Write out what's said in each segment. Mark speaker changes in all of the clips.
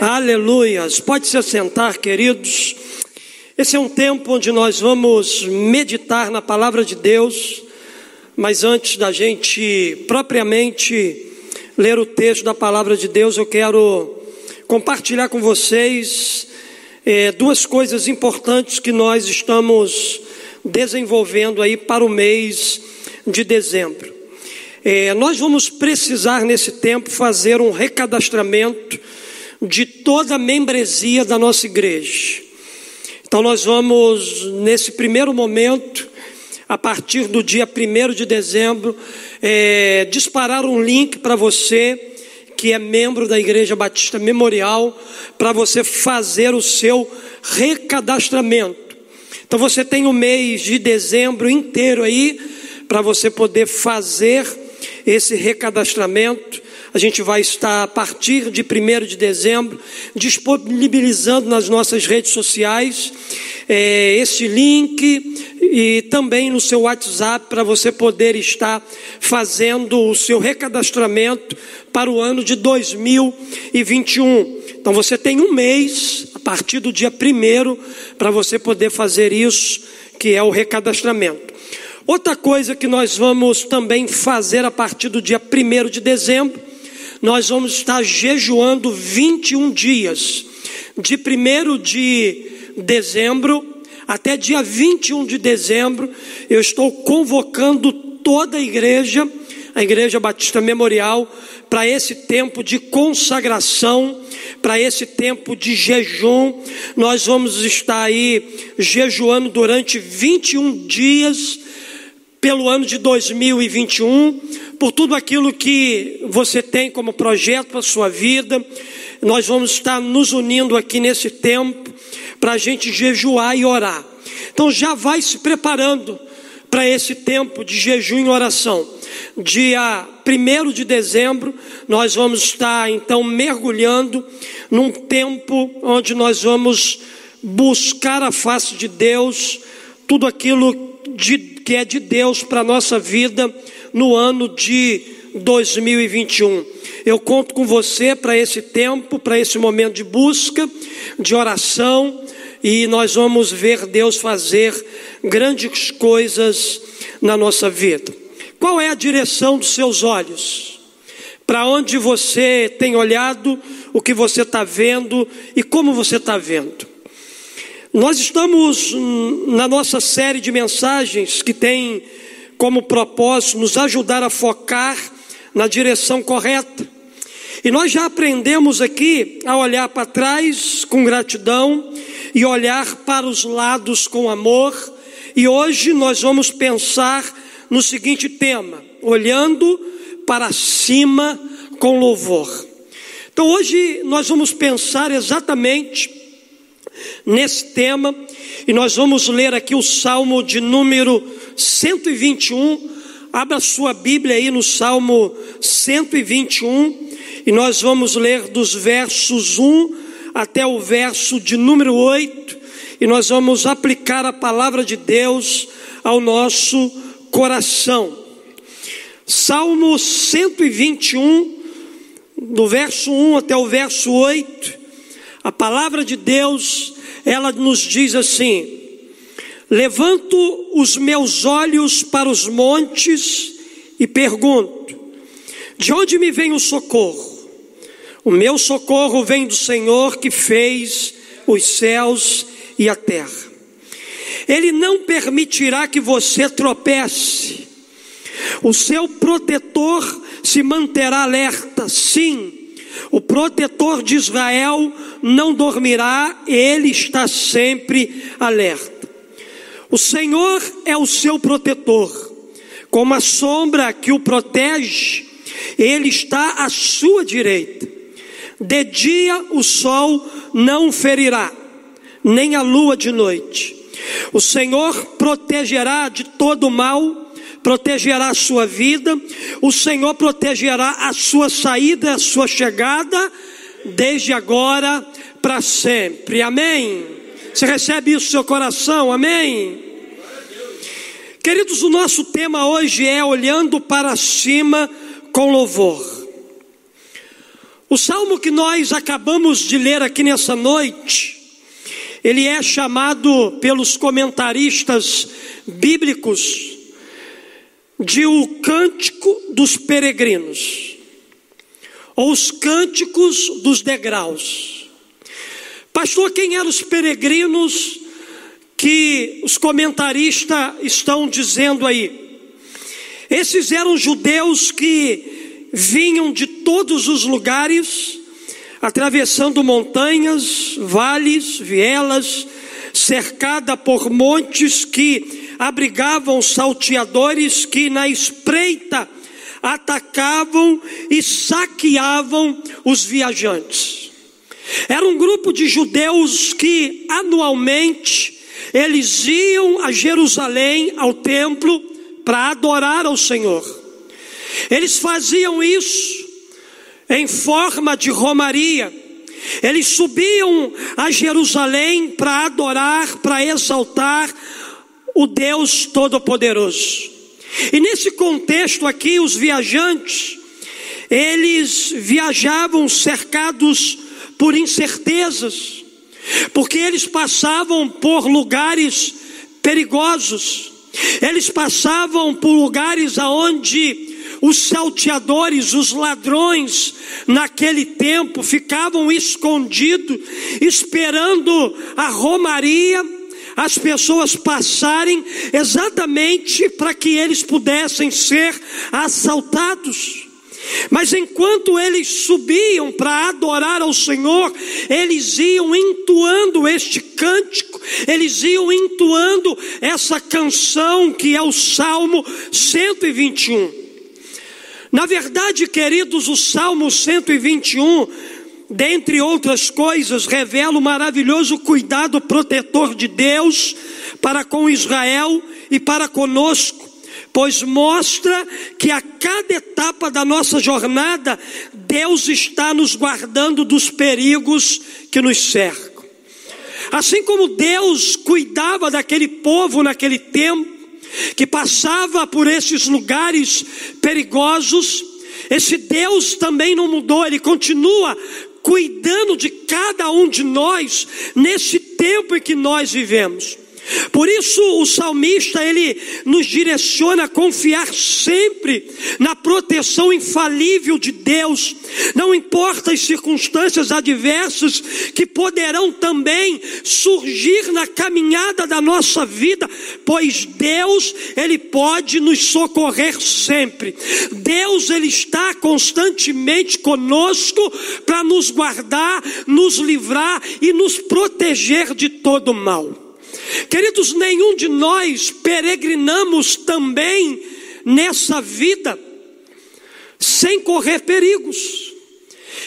Speaker 1: Aleluias. Pode se assentar, queridos. Esse é um tempo onde nós vamos meditar na palavra de Deus, mas antes da gente propriamente ler o texto da palavra de Deus, eu quero compartilhar com vocês é, duas coisas importantes que nós estamos desenvolvendo aí para o mês de dezembro. É, nós vamos precisar nesse tempo fazer um recadastramento de toda a membresia da nossa igreja. Então, nós vamos, nesse primeiro momento, a partir do dia 1 de dezembro, é, disparar um link para você que é membro da Igreja Batista Memorial, para você fazer o seu recadastramento. Então, você tem o mês de dezembro inteiro aí, para você poder fazer esse recadastramento. A gente vai estar, a partir de 1 de dezembro, disponibilizando nas nossas redes sociais é, esse link e também no seu WhatsApp para você poder estar fazendo o seu recadastramento para o ano de 2021. Então você tem um mês, a partir do dia 1 para você poder fazer isso, que é o recadastramento. Outra coisa que nós vamos também fazer a partir do dia 1 de dezembro nós vamos estar jejuando 21 dias, de 1 de dezembro até dia 21 de dezembro. Eu estou convocando toda a igreja, a Igreja Batista Memorial, para esse tempo de consagração, para esse tempo de jejum. Nós vamos estar aí jejuando durante 21 dias pelo ano de 2021, por tudo aquilo que você tem como projeto para a sua vida. Nós vamos estar nos unindo aqui nesse tempo para a gente jejuar e orar. Então já vai se preparando para esse tempo de jejum e oração. Dia 1 de dezembro, nós vamos estar então mergulhando num tempo onde nós vamos buscar a face de Deus, tudo aquilo de, que é de Deus para a nossa vida no ano de 2021. Eu conto com você para esse tempo, para esse momento de busca, de oração, e nós vamos ver Deus fazer grandes coisas na nossa vida. Qual é a direção dos seus olhos? Para onde você tem olhado, o que você está vendo e como você está vendo? Nós estamos na nossa série de mensagens que tem como propósito nos ajudar a focar na direção correta. E nós já aprendemos aqui a olhar para trás com gratidão e olhar para os lados com amor. E hoje nós vamos pensar no seguinte tema: olhando para cima com louvor. Então hoje nós vamos pensar exatamente nesse tema e nós vamos ler aqui o Salmo de número 121. Abra sua Bíblia aí no Salmo 121 e nós vamos ler dos versos 1 até o verso de número 8 e nós vamos aplicar a palavra de Deus ao nosso coração. Salmo 121, do verso 1 até o verso 8, a palavra de Deus, ela nos diz assim: Levanto os meus olhos para os montes e pergunto: De onde me vem o socorro? O meu socorro vem do Senhor que fez os céus e a terra. Ele não permitirá que você tropece. O seu protetor se manterá alerta, sim. O protetor de Israel não dormirá, ele está sempre alerta. O Senhor é o seu protetor, como a sombra que o protege, ele está à sua direita. De dia o sol não ferirá, nem a lua de noite. O Senhor protegerá de todo mal, protegerá a sua vida, o Senhor protegerá a sua saída, a sua chegada, desde agora para sempre. Amém. Você recebe isso no seu coração? Amém? Queridos, o nosso tema hoje é olhando para cima com louvor. O salmo que nós acabamos de ler aqui nessa noite, ele é chamado pelos comentaristas bíblicos de o cântico dos peregrinos, ou os cânticos dos degraus. Pastor, quem eram os peregrinos que os comentaristas estão dizendo aí? Esses eram judeus que vinham de todos os lugares, atravessando montanhas, vales, vielas, cercada por montes que abrigavam salteadores que na espreita atacavam e saqueavam os viajantes. Era um grupo de judeus que anualmente eles iam a Jerusalém, ao templo, para adorar ao Senhor. Eles faziam isso em forma de romaria. Eles subiam a Jerusalém para adorar, para exaltar o Deus Todo-Poderoso. E nesse contexto aqui, os viajantes, eles viajavam cercados por incertezas, porque eles passavam por lugares perigosos, eles passavam por lugares aonde os salteadores, os ladrões, naquele tempo ficavam escondidos, esperando a romaria, as pessoas passarem exatamente para que eles pudessem ser assaltados. Mas enquanto eles subiam para adorar ao Senhor, eles iam entoando este cântico, eles iam entoando essa canção que é o Salmo 121. Na verdade, queridos, o Salmo 121, dentre outras coisas, revela o maravilhoso cuidado protetor de Deus para com Israel e para conosco, pois mostra que a cada etapa da nossa jornada, Deus está nos guardando dos perigos que nos cercam. Assim como Deus cuidava daquele povo naquele tempo, que passava por esses lugares perigosos, esse Deus também não mudou, ele continua cuidando de cada um de nós nesse tempo em que nós vivemos. Por isso o salmista ele nos direciona a confiar sempre na proteção infalível de Deus, não importa as circunstâncias adversas que poderão também surgir na caminhada da nossa vida, pois Deus ele pode nos socorrer sempre. Deus ele está constantemente conosco para nos guardar, nos livrar e nos proteger de todo mal. Queridos, nenhum de nós peregrinamos também nessa vida sem correr perigos.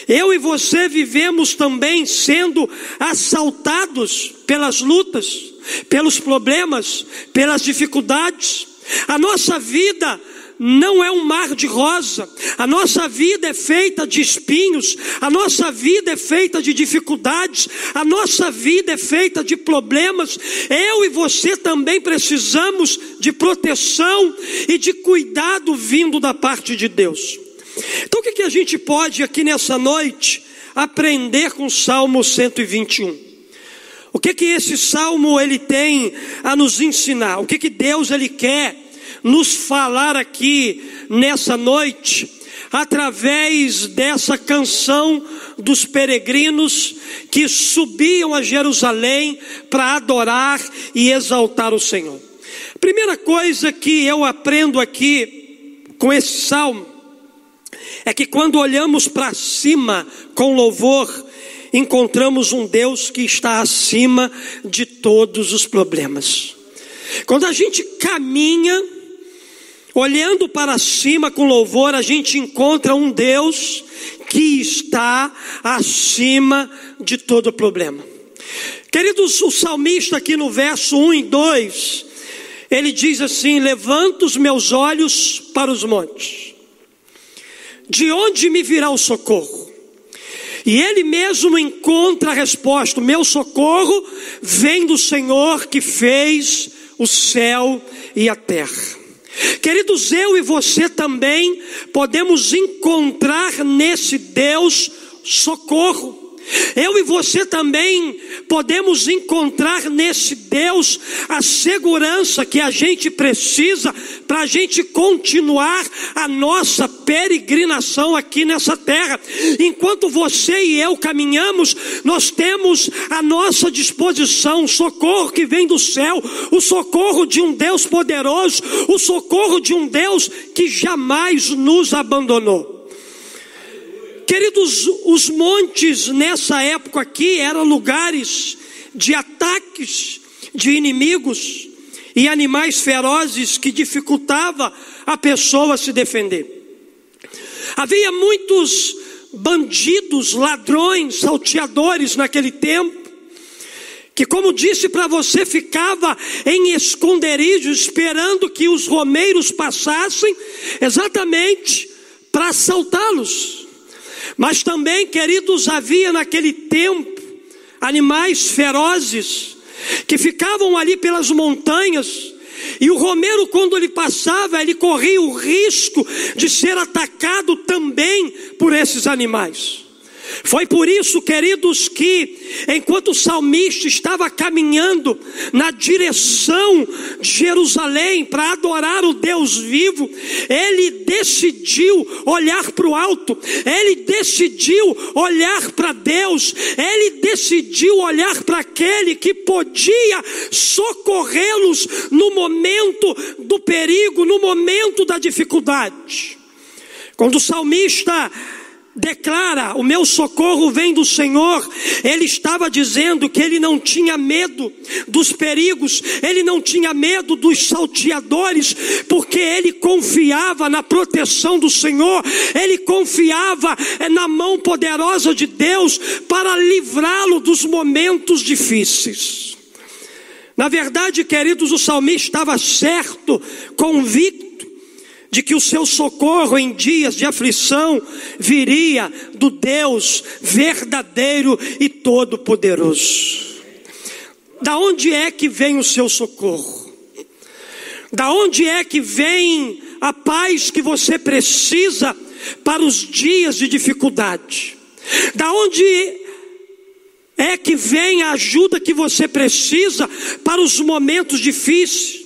Speaker 1: Eu e você vivemos também sendo assaltados pelas lutas, pelos problemas, pelas dificuldades. A nossa vida não é um mar de rosa. A nossa vida é feita de espinhos, a nossa vida é feita de dificuldades, a nossa vida é feita de problemas. Eu e você também precisamos de proteção e de cuidado vindo da parte de Deus. Então o que, que a gente pode aqui nessa noite aprender com o Salmo 121? O que que esse salmo ele tem a nos ensinar? O que que Deus ele quer nos falar aqui nessa noite, através dessa canção dos peregrinos que subiam a Jerusalém para adorar e exaltar o Senhor. Primeira coisa que eu aprendo aqui com esse salmo é que quando olhamos para cima com louvor, encontramos um Deus que está acima de todos os problemas. Quando a gente caminha Olhando para cima com louvor, a gente encontra um Deus que está acima de todo problema. Queridos, o salmista aqui no verso 1 e 2, ele diz assim: Levanto os meus olhos para os montes, de onde me virá o socorro? E ele mesmo encontra a resposta: meu socorro vem do Senhor que fez o céu e a terra. Queridos, eu e você também podemos encontrar nesse Deus socorro. Eu e você também podemos encontrar nesse Deus a segurança que a gente precisa para a gente continuar a nossa peregrinação aqui nessa terra. Enquanto você e eu caminhamos, nós temos à nossa disposição o socorro que vem do céu, o socorro de um Deus poderoso, o socorro de um Deus que jamais nos abandonou. Queridos, os montes nessa época aqui eram lugares de ataques de inimigos e animais ferozes que dificultava a pessoa se defender. Havia muitos bandidos, ladrões, salteadores naquele tempo, que, como disse para você, ficava em esconderijo esperando que os romeiros passassem exatamente para assaltá-los. Mas também, queridos, havia naquele tempo animais ferozes que ficavam ali pelas montanhas. E o Romero, quando ele passava, ele corria o risco de ser atacado também por esses animais. Foi por isso, queridos, que enquanto o salmista estava caminhando na direção de Jerusalém para adorar o Deus vivo, ele decidiu olhar para o alto, ele decidiu olhar para Deus, ele decidiu olhar para aquele que podia socorrê-los no momento do perigo, no momento da dificuldade. Quando o salmista declara: O meu socorro vem do Senhor. Ele estava dizendo que ele não tinha medo dos perigos, ele não tinha medo dos salteadores, porque ele confiava na proteção do Senhor, ele confiava eh, na mão poderosa de Deus para livrá-lo dos momentos difíceis. Na verdade, queridos, o salmista estava certo, convicto de que o seu socorro em dias de aflição viria do Deus verdadeiro e todo-poderoso. Da onde é que vem o seu socorro? Da onde é que vem a paz que você precisa para os dias de dificuldade? Da onde é que vem a ajuda que você precisa para os momentos difíceis?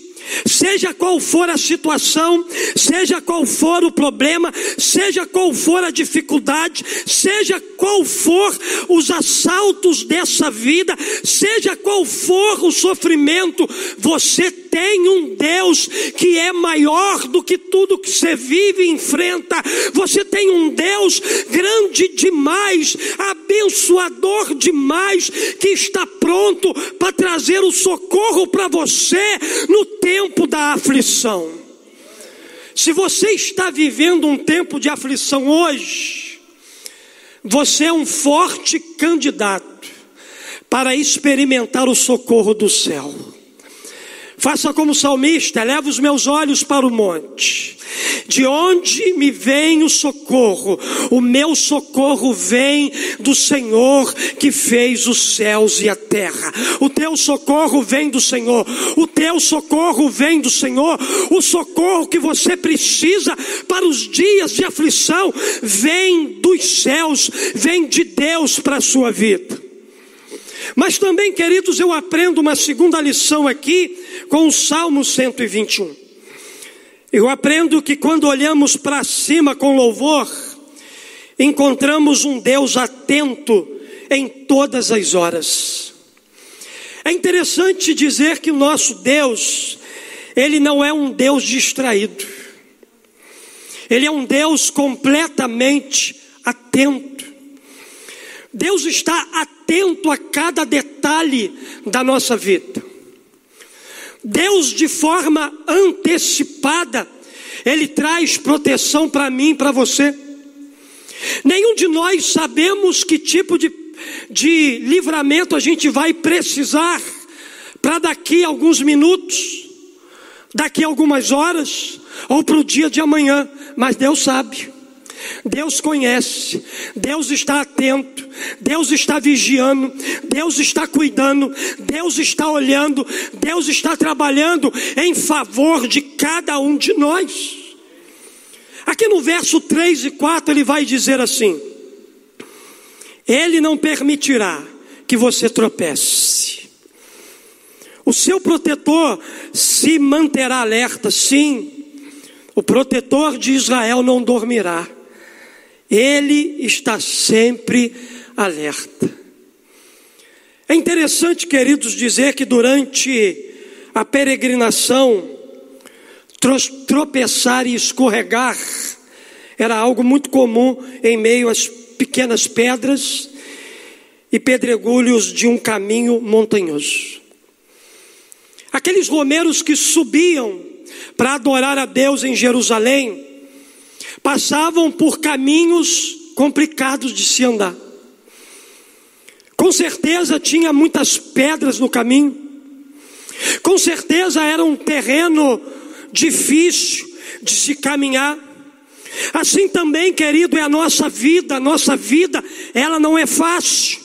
Speaker 1: Seja qual for a situação, seja qual for o problema, seja qual for a dificuldade, seja qual for os assaltos dessa vida, seja qual for o sofrimento, você tem um Deus que é maior do que tudo que você vive e enfrenta. Você tem um Deus grande demais, abençoador demais, que está pronto para trazer o socorro para você no tempo da aflição. Se você está vivendo um tempo de aflição hoje, você é um forte candidato para experimentar o socorro do céu. Faça como salmista, leva os meus olhos para o monte. De onde me vem o socorro? O meu socorro vem do Senhor que fez os céus e a terra. O teu socorro vem do Senhor. O teu socorro vem do Senhor. O socorro que você precisa para os dias de aflição vem dos céus, vem de Deus para a sua vida. Mas também, queridos, eu aprendo uma segunda lição aqui com o Salmo 121. Eu aprendo que quando olhamos para cima com louvor, encontramos um Deus atento em todas as horas. É interessante dizer que o nosso Deus, ele não é um Deus distraído. Ele é um Deus completamente atento. Deus está atento a cada detalhe da nossa vida. Deus, de forma antecipada, Ele traz proteção para mim e para você. Nenhum de nós sabemos que tipo de, de livramento a gente vai precisar para daqui a alguns minutos, daqui a algumas horas, ou para o dia de amanhã, mas Deus sabe. Deus conhece, Deus está atento, Deus está vigiando, Deus está cuidando, Deus está olhando, Deus está trabalhando em favor de cada um de nós. Aqui no verso 3 e 4 ele vai dizer assim: Ele não permitirá que você tropece. O seu protetor se manterá alerta, sim. O protetor de Israel não dormirá. Ele está sempre alerta. É interessante, queridos, dizer que durante a peregrinação, tropeçar e escorregar era algo muito comum em meio às pequenas pedras e pedregulhos de um caminho montanhoso. Aqueles romeiros que subiam para adorar a Deus em Jerusalém passavam por caminhos complicados de se andar. Com certeza tinha muitas pedras no caminho. Com certeza era um terreno difícil de se caminhar. Assim também, querido, é a nossa vida. A nossa vida, ela não é fácil.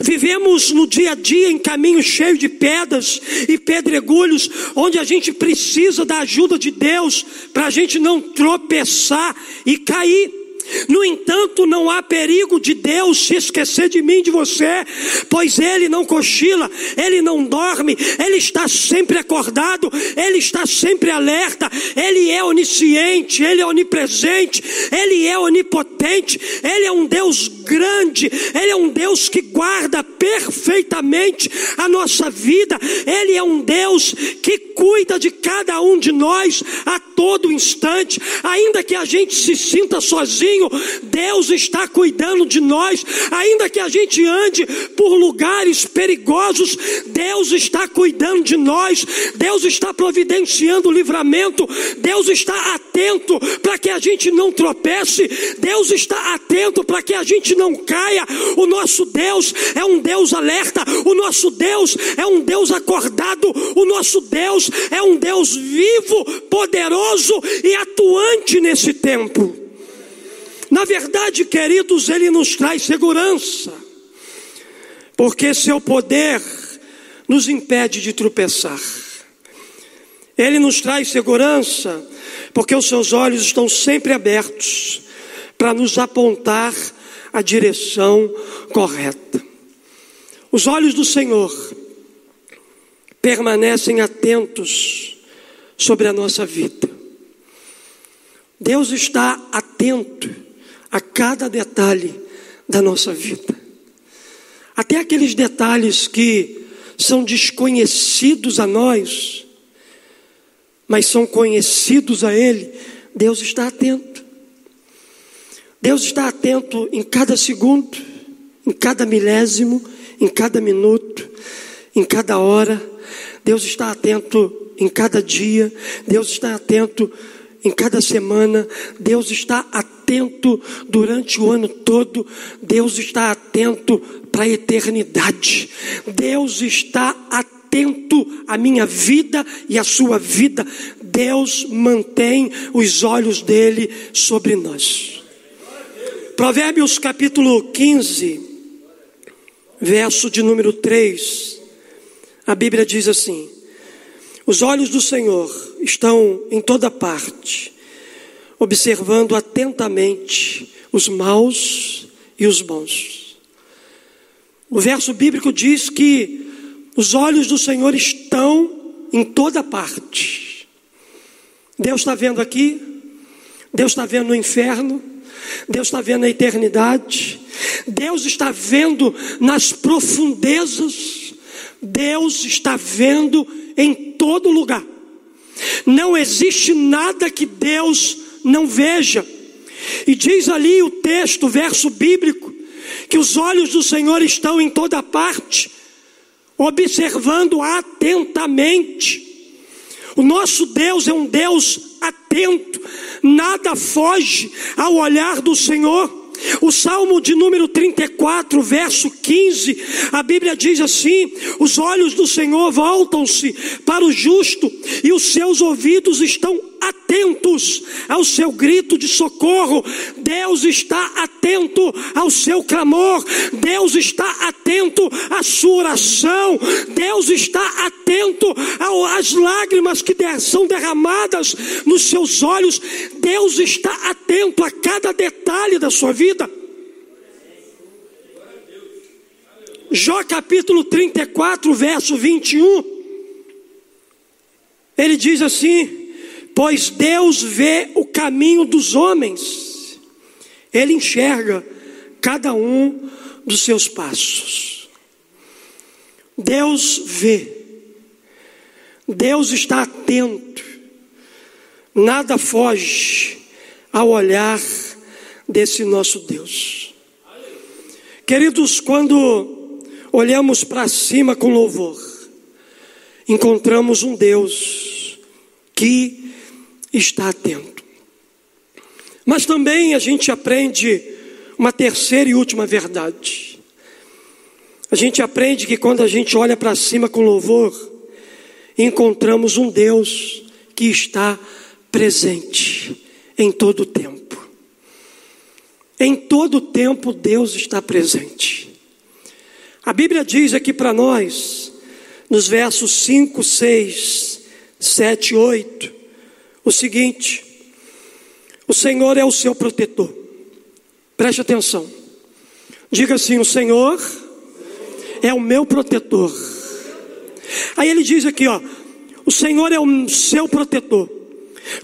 Speaker 1: Vivemos no dia a dia em caminhos cheios de pedras e pedregulhos, onde a gente precisa da ajuda de Deus para a gente não tropeçar e cair. No entanto, não há perigo de Deus se esquecer de mim, de você, pois Ele não cochila, Ele não dorme, Ele está sempre acordado, Ele está sempre alerta, Ele é onisciente, Ele é onipresente, Ele é onipotente, Ele é um Deus grande, Ele é um Deus que guarda perfeitamente a nossa vida, Ele é um Deus que cuida de cada um de nós a todo instante, ainda que a gente se sinta sozinho Deus está cuidando de nós, ainda que a gente ande por lugares perigosos, Deus está cuidando de nós, Deus está providenciando o livramento, Deus está atento para que a gente não tropece, Deus está atento para que a gente não caia. O nosso Deus é um Deus alerta, o nosso Deus é um Deus acordado, o nosso Deus é um Deus vivo, poderoso e atuante nesse tempo. Na verdade, queridos, Ele nos traz segurança, porque seu poder nos impede de tropeçar. Ele nos traz segurança, porque os seus olhos estão sempre abertos para nos apontar a direção correta. Os olhos do Senhor permanecem atentos sobre a nossa vida. Deus está atento a cada detalhe da nossa vida. Até aqueles detalhes que são desconhecidos a nós, mas são conhecidos a Ele, Deus está atento. Deus está atento em cada segundo, em cada milésimo, em cada minuto, em cada hora. Deus está atento em cada dia. Deus está atento em cada semana, Deus está atento durante o ano todo, Deus está atento para a eternidade, Deus está atento à minha vida e à sua vida, Deus mantém os olhos dele sobre nós. Provérbios capítulo 15, verso de número 3, a Bíblia diz assim: os olhos do Senhor estão em toda parte, observando atentamente os maus e os bons. O verso bíblico diz que os olhos do Senhor estão em toda parte. Deus está vendo aqui, Deus está vendo no inferno, Deus está vendo na eternidade, Deus está vendo nas profundezas, Deus está vendo em todo lugar. Não existe nada que Deus não veja. E diz ali o texto, o verso bíblico, que os olhos do Senhor estão em toda parte, observando atentamente. O nosso Deus é um Deus atento, nada foge ao olhar do Senhor. O Salmo de número 34, verso 15, a Bíblia diz assim: Os olhos do Senhor voltam-se para o justo e os seus ouvidos estão atentos ao seu grito de socorro. Deus está atento ao seu clamor. Deus está atento à sua oração. Deus está atento às lágrimas que são derramadas nos seus olhos. Deus está atento a cada detalhe da sua vida. Jó capítulo 34, verso 21. Ele diz assim: Pois Deus vê o caminho dos homens, Ele enxerga cada um dos seus passos. Deus vê, Deus está atento, nada foge ao olhar desse nosso Deus. Queridos, quando olhamos para cima com louvor, encontramos um Deus que está atento. Mas também a gente aprende uma terceira e última verdade. A gente aprende que quando a gente olha para cima com louvor, encontramos um Deus que está presente em todo o tempo. Em todo o tempo Deus está presente. A Bíblia diz aqui para nós, nos versos 5, 6, 7, 8, o seguinte: o Senhor é o seu protetor. Preste atenção. Diga assim: o Senhor é o meu protetor. Aí ele diz aqui, ó: o Senhor é o seu protetor.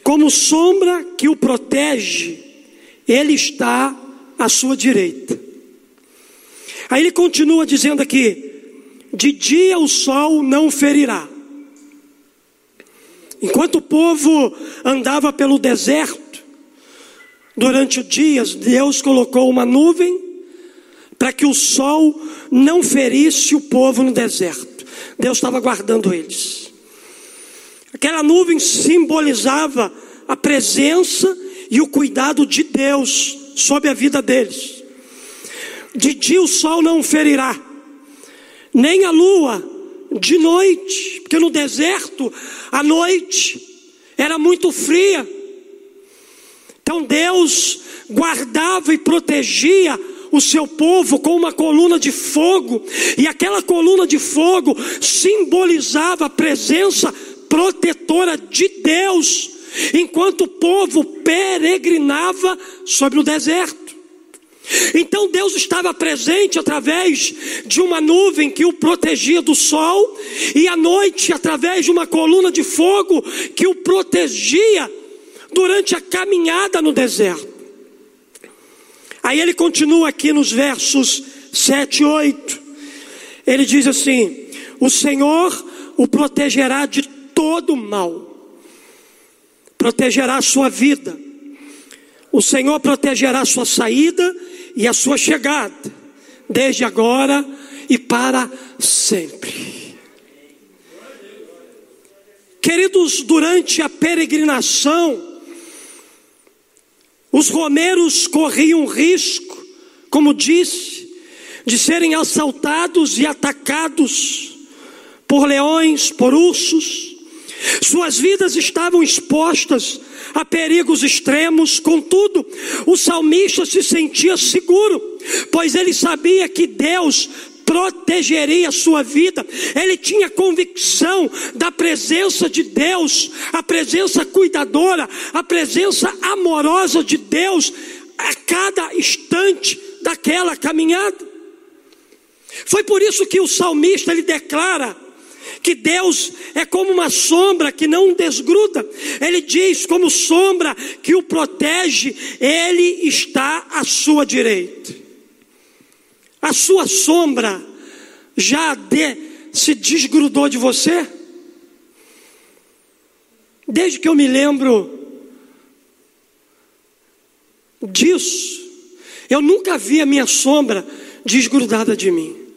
Speaker 1: Como sombra que o protege, ele está à sua direita. Aí ele continua dizendo aqui: de dia o sol não ferirá. Enquanto o povo andava pelo deserto, durante o dia, Deus colocou uma nuvem para que o sol não ferisse o povo no deserto. Deus estava guardando eles. Aquela nuvem simbolizava a presença e o cuidado de Deus sobre a vida deles. De dia o sol não ferirá, nem a lua de noite, porque no deserto a noite era muito fria. Então Deus guardava e protegia o seu povo com uma coluna de fogo, e aquela coluna de fogo simbolizava a presença protetora de Deus, enquanto o povo peregrinava sobre o deserto. Então Deus estava presente através de uma nuvem que o protegia do sol, e à noite, através de uma coluna de fogo que o protegia durante a caminhada no deserto. Aí ele continua aqui nos versos 7 e 8. Ele diz assim: O Senhor o protegerá de todo mal, protegerá a sua vida, o Senhor protegerá a sua saída e a sua chegada, desde agora e para sempre. Queridos, durante a peregrinação, os romeiros corriam risco, como disse, de serem assaltados e atacados por leões, por ursos. Suas vidas estavam expostas a perigos extremos, contudo, o salmista se sentia seguro, pois ele sabia que Deus protegeria a sua vida. Ele tinha convicção da presença de Deus, a presença cuidadora, a presença amorosa de Deus a cada instante daquela caminhada. Foi por isso que o salmista ele declara que Deus é como uma sombra que não desgruda. Ele diz, como sombra que o protege, Ele está à sua direita. A sua sombra já de, se desgrudou de você? Desde que eu me lembro disso, eu nunca vi a minha sombra desgrudada de mim.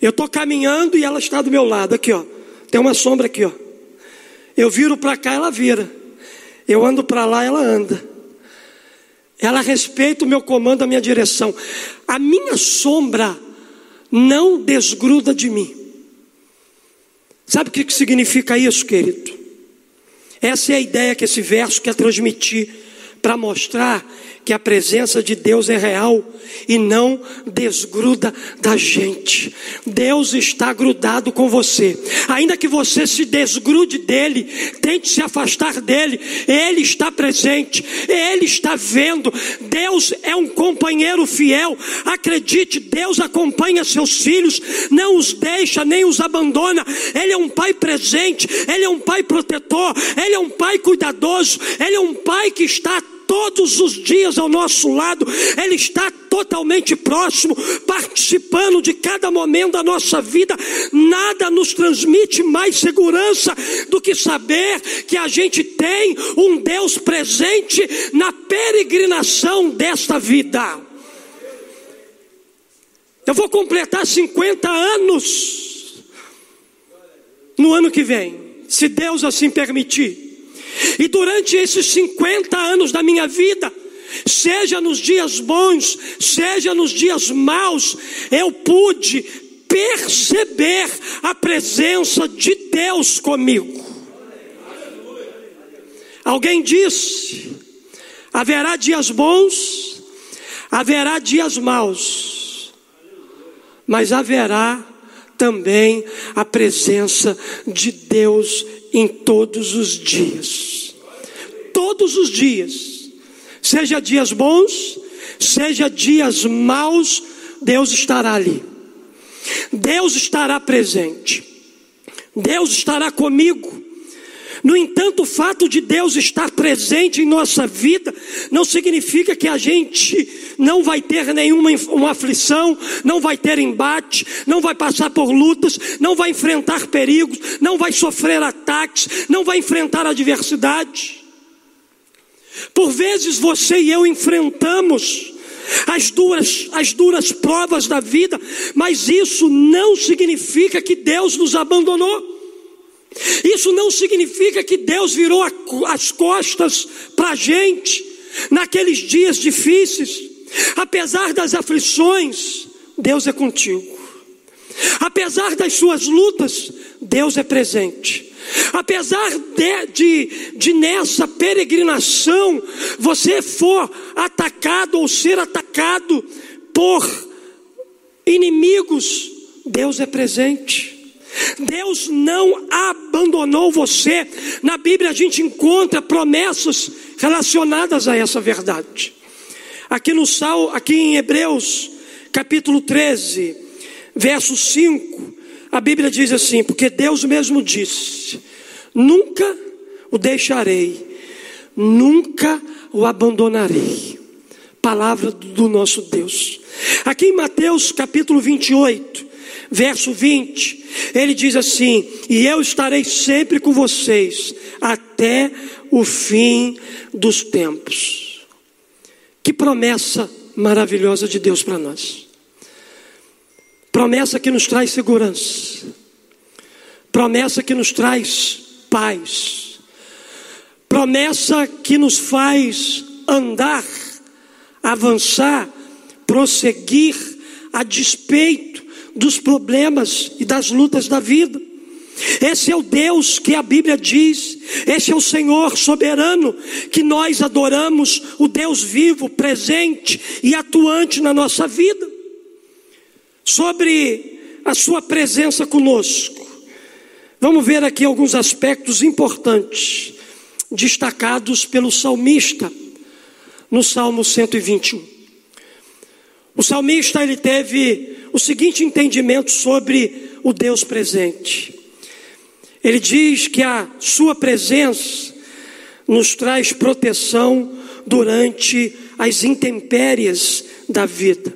Speaker 1: Eu estou caminhando e ela está do meu lado, aqui ó. Tem uma sombra aqui ó. Eu viro para cá, ela vira. Eu ando para lá, ela anda. Ela respeita o meu comando, a minha direção. A minha sombra não desgruda de mim. Sabe o que significa isso, querido? Essa é a ideia que esse verso quer transmitir para mostrar que a presença de Deus é real e não desgruda da gente. Deus está grudado com você, ainda que você se desgrude dele, tente se afastar dele, ele está presente, ele está vendo. Deus é um companheiro fiel. Acredite, Deus acompanha seus filhos, não os deixa nem os abandona. Ele é um pai presente, ele é um pai protetor, ele é um pai cuidadoso, ele é um pai que está todos os dias ao nosso lado, Ele está totalmente próximo, participando de cada momento da nossa vida. Nada nos transmite mais segurança do que saber que a gente tem um Deus presente na peregrinação desta vida. Eu vou completar 50 anos no ano que vem, se Deus assim permitir. E durante esses 50 anos da minha vida, seja nos dias bons, seja nos dias maus, eu pude perceber a presença de Deus comigo. Alguém disse: haverá dias bons, haverá dias maus, mas haverá também a presença de Deus em todos os dias. Todos os dias, seja dias bons, seja dias maus, Deus estará ali. Deus estará presente. Deus estará comigo. No entanto, o fato de Deus estar presente em nossa vida não significa que a gente não vai ter nenhuma uma aflição, não vai ter embate, não vai passar por lutas, não vai enfrentar perigos, não vai sofrer ataques, não vai enfrentar adversidade. Por vezes você e eu enfrentamos as duras, as duras provas da vida, mas isso não significa que Deus nos abandonou. Isso não significa que Deus virou as costas para a gente naqueles dias difíceis. Apesar das aflições, Deus é contigo. Apesar das suas lutas, Deus é presente. Apesar de, de, de, nessa peregrinação você for atacado ou ser atacado por inimigos, Deus é presente. Deus não abandonou você. Na Bíblia a gente encontra promessas relacionadas a essa verdade. Aqui no Sal, aqui em Hebreus, capítulo 13, verso 5, a Bíblia diz assim: porque Deus mesmo disse: nunca o deixarei, nunca o abandonarei. Palavra do nosso Deus. Aqui em Mateus capítulo 28, verso 20, ele diz assim: E eu estarei sempre com vocês até o fim dos tempos. Que promessa maravilhosa de Deus para nós. Promessa que nos traz segurança. Promessa que nos traz paz. Promessa que nos faz andar, avançar, prosseguir a despeito dos problemas e das lutas da vida. Esse é o Deus que a Bíblia diz, esse é o Senhor soberano que nós adoramos, o Deus vivo, presente e atuante na nossa vida. Sobre a Sua presença conosco, vamos ver aqui alguns aspectos importantes, destacados pelo salmista, no Salmo 121. O salmista ele teve o seguinte entendimento sobre o Deus presente. Ele diz que a sua presença nos traz proteção durante as intempéries da vida.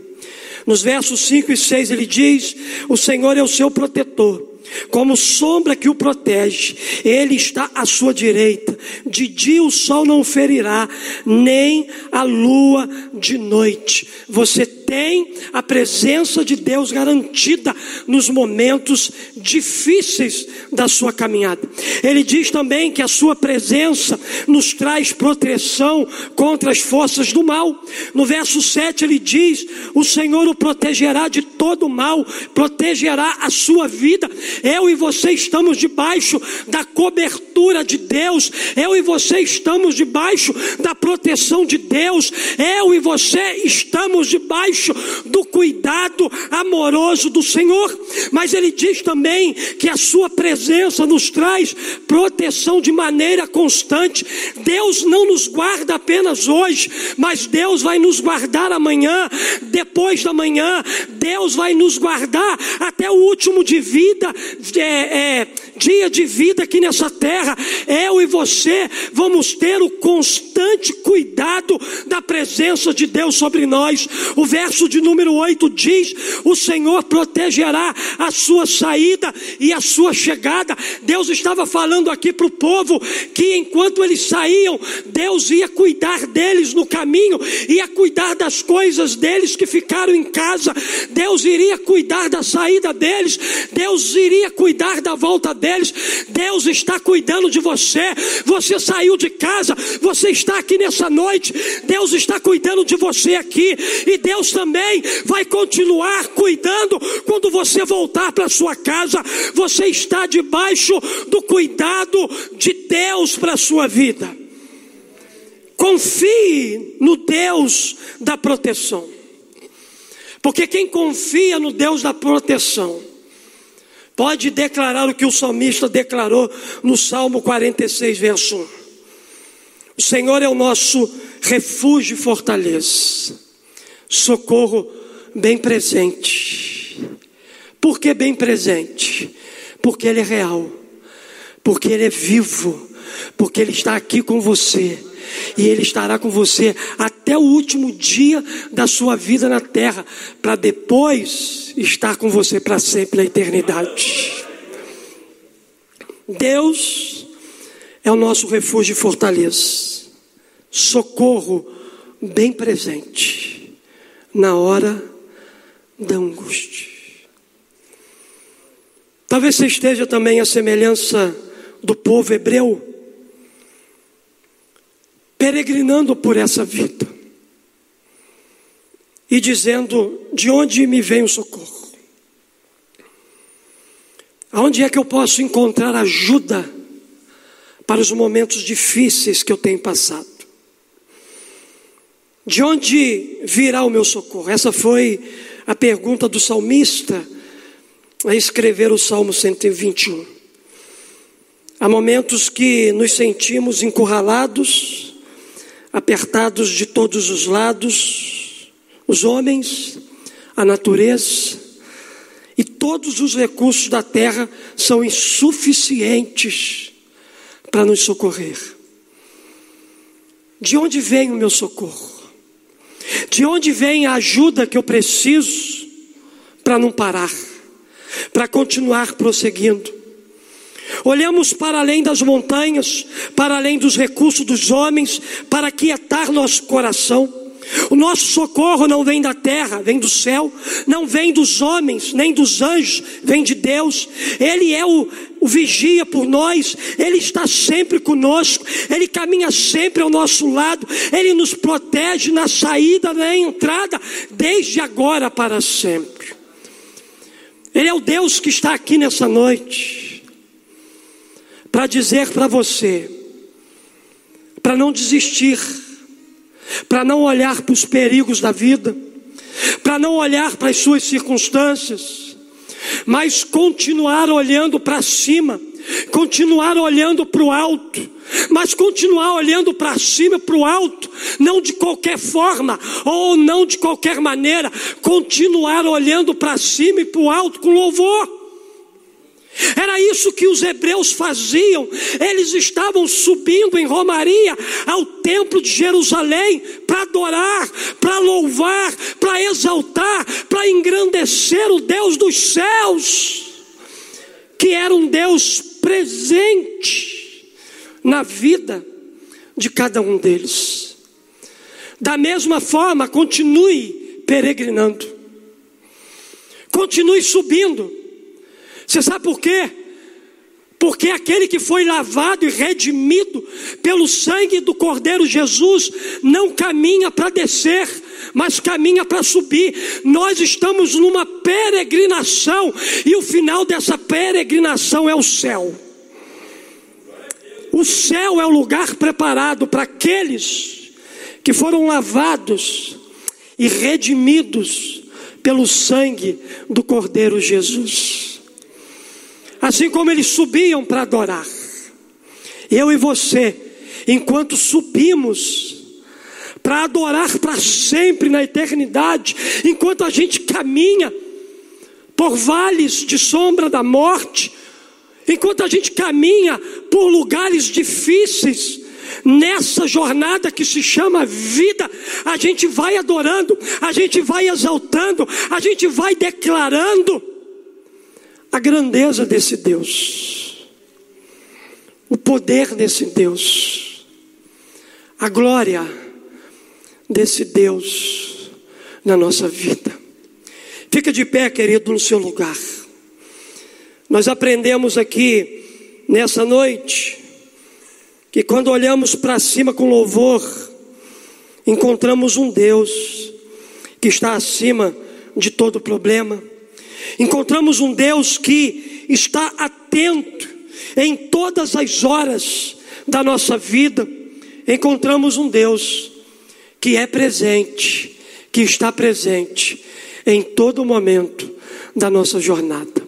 Speaker 1: Nos versos 5 e 6 ele diz: O Senhor é o seu protetor como sombra que o protege, ele está à sua direita. De dia o sol não ferirá, nem a lua de noite. Você tem a presença de Deus garantida nos momentos difíceis da sua caminhada. Ele diz também que a sua presença nos traz proteção contra as forças do mal. No verso 7 ele diz: O Senhor o protegerá de todo mal, protegerá a sua vida. Eu e você estamos debaixo da cobertura de Deus. Eu e você estamos debaixo da proteção de Deus. Eu e você estamos debaixo do cuidado amoroso do Senhor. Mas ele diz também que a sua presença nos traz proteção de maneira constante. Deus não nos guarda apenas hoje, mas Deus vai nos guardar amanhã, depois da manhã, Deus vai nos guardar até o último de vida, é, é, dia de vida aqui nessa terra. Eu e você vamos ter o constante cuidado da presença de Deus sobre nós. O verso de número 8 diz: O Senhor protegerá a sua saída e a sua chegada. Deus estava falando aqui para o povo que enquanto eles saíam, Deus ia cuidar deles no caminho, ia cuidar das coisas deles que ficaram em casa. Deus iria cuidar da saída deles, Deus iria cuidar da volta deles. Deus está cuidando de você. Você saiu de casa, você está aqui nessa noite. Deus está cuidando de você aqui e Deus também vai continuar cuidando quando você voltar para sua casa. Você está debaixo do cuidado de Deus para sua vida. Confie no Deus da proteção. Porque quem confia no Deus da proteção, pode declarar o que o salmista declarou no Salmo 46, verso 1. O Senhor é o nosso refúgio e fortaleza, socorro bem presente. Por que bem presente? Porque Ele é real, porque Ele é vivo, porque Ele está aqui com você e Ele estará com você até o último dia da sua vida na terra, para depois estar com você para sempre na eternidade. Deus é o nosso refúgio e fortaleza, socorro bem presente na hora da angústia. Talvez você esteja também a semelhança do povo hebreu peregrinando por essa vida e dizendo: de onde me vem o socorro? Aonde é que eu posso encontrar ajuda para os momentos difíceis que eu tenho passado? De onde virá o meu socorro? Essa foi a pergunta do salmista a escrever o Salmo 121. Há momentos que nos sentimos encurralados, apertados de todos os lados, os homens, a natureza e todos os recursos da terra são insuficientes para nos socorrer. De onde vem o meu socorro? De onde vem a ajuda que eu preciso para não parar, para continuar prosseguindo? Olhamos para além das montanhas, para além dos recursos dos homens, para quietar nosso coração. O nosso socorro não vem da terra, vem do céu, não vem dos homens, nem dos anjos, vem de Deus. Ele é o, o vigia por nós, Ele está sempre conosco, Ele caminha sempre ao nosso lado, Ele nos protege na saída, na entrada, desde agora para sempre. Ele é o Deus que está aqui nessa noite para dizer para você, para não desistir, para não olhar para os perigos da vida, para não olhar para as suas circunstâncias, mas continuar olhando para cima, continuar olhando para o alto, mas continuar olhando para cima, para o alto, não de qualquer forma ou não de qualquer maneira, continuar olhando para cima e para o alto com louvor. Era isso que os hebreus faziam. Eles estavam subindo em Romaria ao templo de Jerusalém para adorar, para louvar, para exaltar, para engrandecer o Deus dos céus, que era um Deus presente na vida de cada um deles. Da mesma forma, continue peregrinando. Continue subindo. Você sabe por quê? Porque aquele que foi lavado e redimido pelo sangue do Cordeiro Jesus não caminha para descer, mas caminha para subir. Nós estamos numa peregrinação e o final dessa peregrinação é o céu. O céu é o lugar preparado para aqueles que foram lavados e redimidos pelo sangue do Cordeiro Jesus. Assim como eles subiam para adorar, eu e você, enquanto subimos para adorar para sempre na eternidade, enquanto a gente caminha por vales de sombra da morte, enquanto a gente caminha por lugares difíceis, Nessa jornada que se chama vida, a gente vai adorando, a gente vai exaltando, a gente vai declarando a grandeza desse Deus, o poder desse Deus, a glória desse Deus na nossa vida. Fica de pé, querido, no seu lugar. Nós aprendemos aqui nessa noite que quando olhamos para cima com louvor, encontramos um Deus que está acima de todo problema. Encontramos um Deus que está atento em todas as horas da nossa vida. Encontramos um Deus que é presente, que está presente em todo momento da nossa jornada.